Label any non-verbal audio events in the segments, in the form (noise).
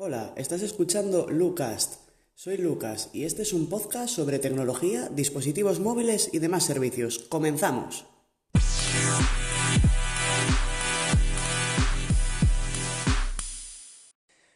Hola, estás escuchando Lucast. Soy Lucas y este es un podcast sobre tecnología, dispositivos móviles y demás servicios. ¡Comenzamos!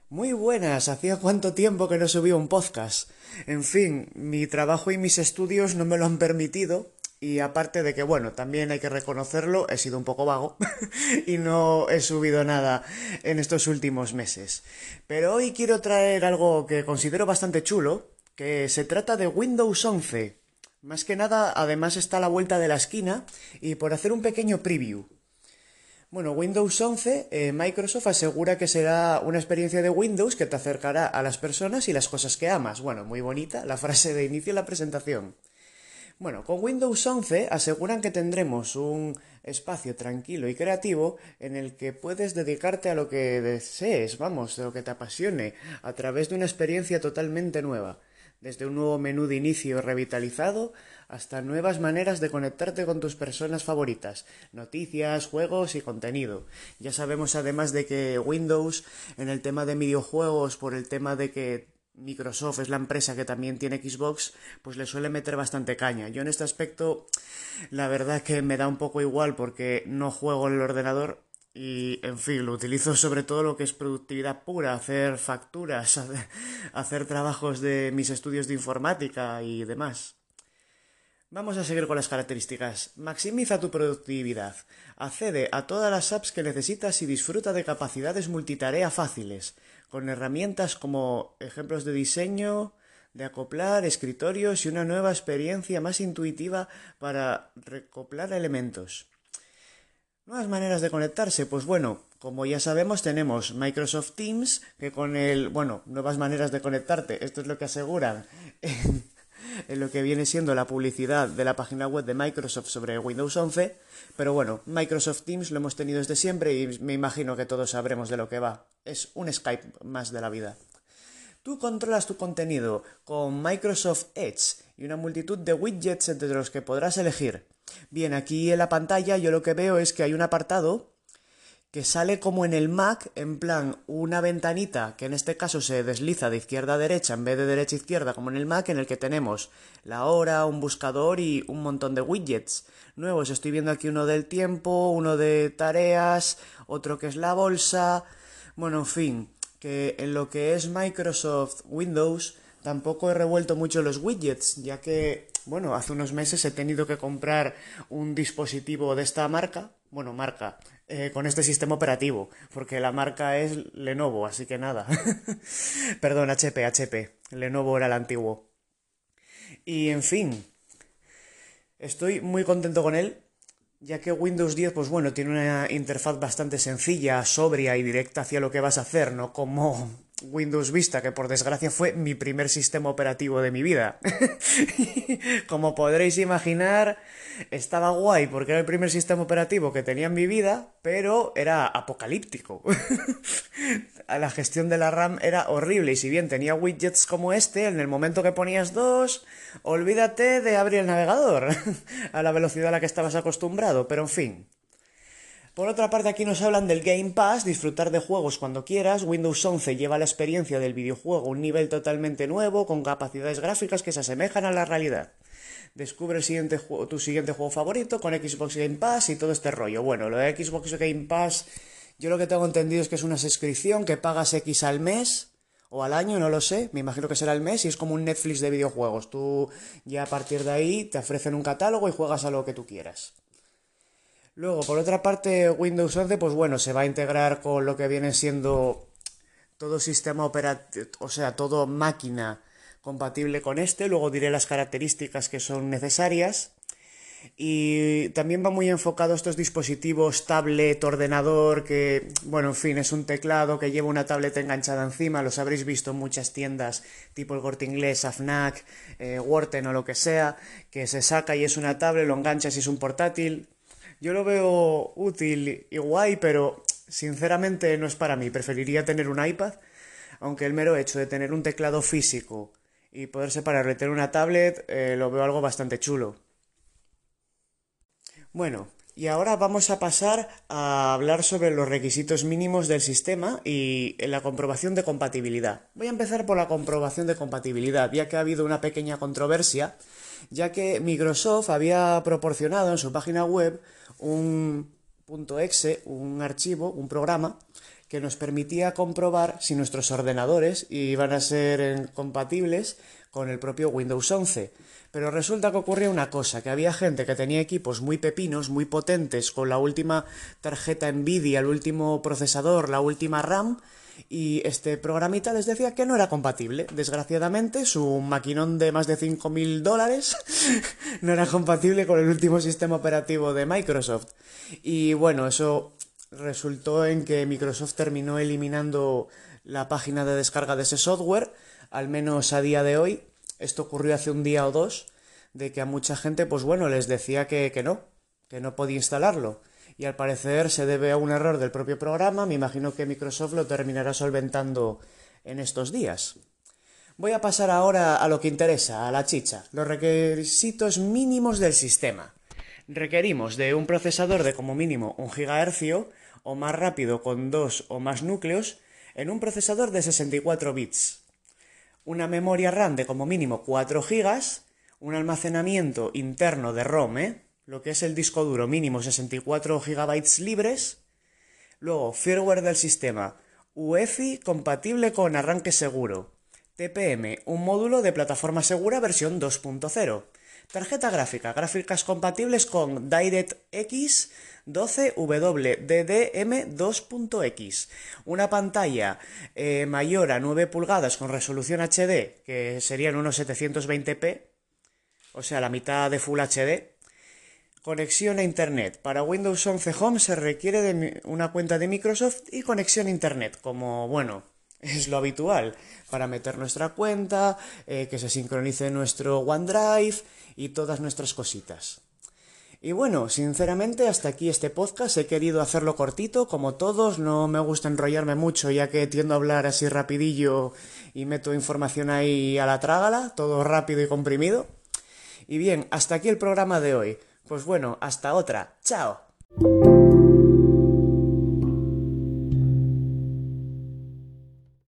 Muy buenas, hacía cuánto tiempo que no subía un podcast. En fin, mi trabajo y mis estudios no me lo han permitido y aparte de que, bueno, también hay que reconocerlo, he sido un poco vago (laughs) y no he subido nada en estos últimos meses. Pero hoy quiero traer algo que considero bastante chulo, que se trata de Windows 11. Más que nada, además está a la vuelta de la esquina y por hacer un pequeño preview. Bueno, Windows 11, eh, Microsoft asegura que será una experiencia de Windows que te acercará a las personas y las cosas que amas. Bueno, muy bonita la (laughs) frase de inicio de la presentación. Bueno, con Windows 11 aseguran que tendremos un espacio tranquilo y creativo en el que puedes dedicarte a lo que desees, vamos, de lo que te apasione, a través de una experiencia totalmente nueva, desde un nuevo menú de inicio revitalizado hasta nuevas maneras de conectarte con tus personas favoritas, noticias, juegos y contenido. Ya sabemos además de que Windows en el tema de videojuegos, por el tema de que Microsoft es la empresa que también tiene Xbox, pues le suele meter bastante caña. Yo en este aspecto, la verdad que me da un poco igual porque no juego en el ordenador y, en fin, lo utilizo (laughs) sobre todo lo que es productividad pura, hacer facturas, (laughs) hacer trabajos de mis estudios de informática y demás. Vamos a seguir con las características. Maximiza tu productividad. Accede a todas las apps que necesitas y disfruta de capacidades multitarea fáciles con herramientas como ejemplos de diseño, de acoplar escritorios y una nueva experiencia más intuitiva para recoplar elementos. Nuevas maneras de conectarse, pues bueno, como ya sabemos tenemos Microsoft Teams, que con el, bueno, nuevas maneras de conectarte, esto es lo que aseguran (laughs) en, lo que viene siendo la publicidad de la página web de Microsoft sobre Windows 11, pero bueno, Microsoft Teams lo hemos tenido desde siempre y me imagino que todos sabremos de lo que va. Es un Skype más de la vida. Tú controlas tu contenido con Microsoft Edge y una multitud de widgets entre los que podrás elegir. Bien, aquí en la pantalla yo lo que veo es que hay un apartado que sale como en el Mac, en plan una ventanita que en este caso se desliza de izquierda a derecha en vez de derecha a izquierda como en el Mac, en el que tenemos la hora, un buscador y un montón de widgets nuevos. Estoy viendo aquí uno del tiempo, uno de tareas, otro que es la bolsa. Bueno, en fin, que en lo que es Microsoft Windows tampoco he revuelto mucho los widgets, ya que, bueno, hace unos meses he tenido que comprar un dispositivo de esta marca, bueno, marca, eh, con este sistema operativo, porque la marca es Lenovo, así que nada. (laughs) Perdón, HP, HP. Lenovo era el antiguo. Y en fin, estoy muy contento con él, ya que Windows 10, pues bueno, tiene una interfaz bastante sencilla, sobria y directa hacia lo que vas a hacer, no como Windows Vista, que por desgracia fue mi primer sistema operativo de mi vida. (laughs) Como podréis imaginar, estaba guay porque era el primer sistema operativo que tenía en mi vida, pero era apocalíptico. (laughs) la gestión de la RAM era horrible y si bien tenía widgets como este, en el momento que ponías dos, olvídate de abrir el navegador (laughs) a la velocidad a la que estabas acostumbrado, pero en fin. Por otra parte, aquí nos hablan del Game Pass, disfrutar de juegos cuando quieras. Windows 11 lleva la experiencia del videojuego a un nivel totalmente nuevo, con capacidades gráficas que se asemejan a la realidad. Descubre el siguiente tu siguiente juego favorito con Xbox Game Pass y todo este rollo. Bueno, lo de Xbox Game Pass, yo lo que tengo entendido es que es una suscripción que pagas X al mes o al año, no lo sé, me imagino que será el mes y es como un Netflix de videojuegos. Tú ya a partir de ahí te ofrecen un catálogo y juegas a lo que tú quieras. Luego, por otra parte, Windows 11, pues bueno, se va a integrar con lo que viene siendo todo sistema operativo, o sea, todo máquina compatible con este. Luego diré las características que son necesarias. Y también va muy enfocado estos dispositivos tablet, ordenador, que, bueno, en fin, es un teclado que lleva una tablet enganchada encima, los habréis visto en muchas tiendas, tipo el Corte Inglés, AFNAC, eh, o lo que sea, que se saca y es una tablet, lo enganchas y es un portátil. Yo lo veo útil y guay, pero sinceramente no es para mí. Preferiría tener un iPad, aunque el mero hecho de tener un teclado físico y poder separarlo y una tablet eh, lo veo algo bastante chulo. Bueno, y ahora vamos a pasar a hablar sobre los requisitos mínimos del sistema y la comprobación de compatibilidad. Voy a empezar por la comprobación de compatibilidad, ya que ha habido una pequeña controversia, ya que Microsoft había proporcionado en su página web un .exe, un archivo, un programa, que nos permitía comprobar si nuestros ordenadores iban a ser compatibles con el propio Windows 11. Pero resulta que ocurría una cosa, que había gente que tenía equipos muy pepinos, muy potentes, con la última tarjeta Nvidia, el último procesador, la última RAM, y este programita les decía que no era compatible. Desgraciadamente, su maquinón de más de 5.000 dólares (laughs) no era compatible con el último sistema operativo de Microsoft. Y bueno, eso resultó en que Microsoft terminó eliminando la página de descarga de ese software, al menos a día de hoy, esto ocurrió hace un día o dos, de que a mucha gente, pues bueno, les decía que, que no, que no podía instalarlo. Y al parecer se debe a un error del propio programa, me imagino que Microsoft lo terminará solventando en estos días. Voy a pasar ahora a lo que interesa, a la chicha, los requisitos mínimos del sistema. Requerimos de un procesador de como mínimo un GHz o más rápido con dos o más núcleos en un procesador de 64 bits una memoria RAM de como mínimo 4 GB, un almacenamiento interno de ROM, ¿eh? Lo que es el disco duro mínimo 64 GB libres, luego firmware del sistema UEFI compatible con arranque seguro, TPM, un módulo de plataforma segura versión 2.0, tarjeta gráfica, gráficas compatibles con DirectX 12WDDM2.x. Una pantalla eh, mayor a 9 pulgadas con resolución HD, que serían unos 720p, o sea, la mitad de Full HD. Conexión a Internet. Para Windows 11 Home se requiere de una cuenta de Microsoft y conexión a Internet, como, bueno, (laughs) es lo habitual, para meter nuestra cuenta, eh, que se sincronice nuestro OneDrive y todas nuestras cositas. Y bueno, sinceramente hasta aquí este podcast. He querido hacerlo cortito, como todos. No me gusta enrollarme mucho, ya que tiendo a hablar así rapidillo y meto información ahí a la trágala, todo rápido y comprimido. Y bien, hasta aquí el programa de hoy. Pues bueno, hasta otra. Chao.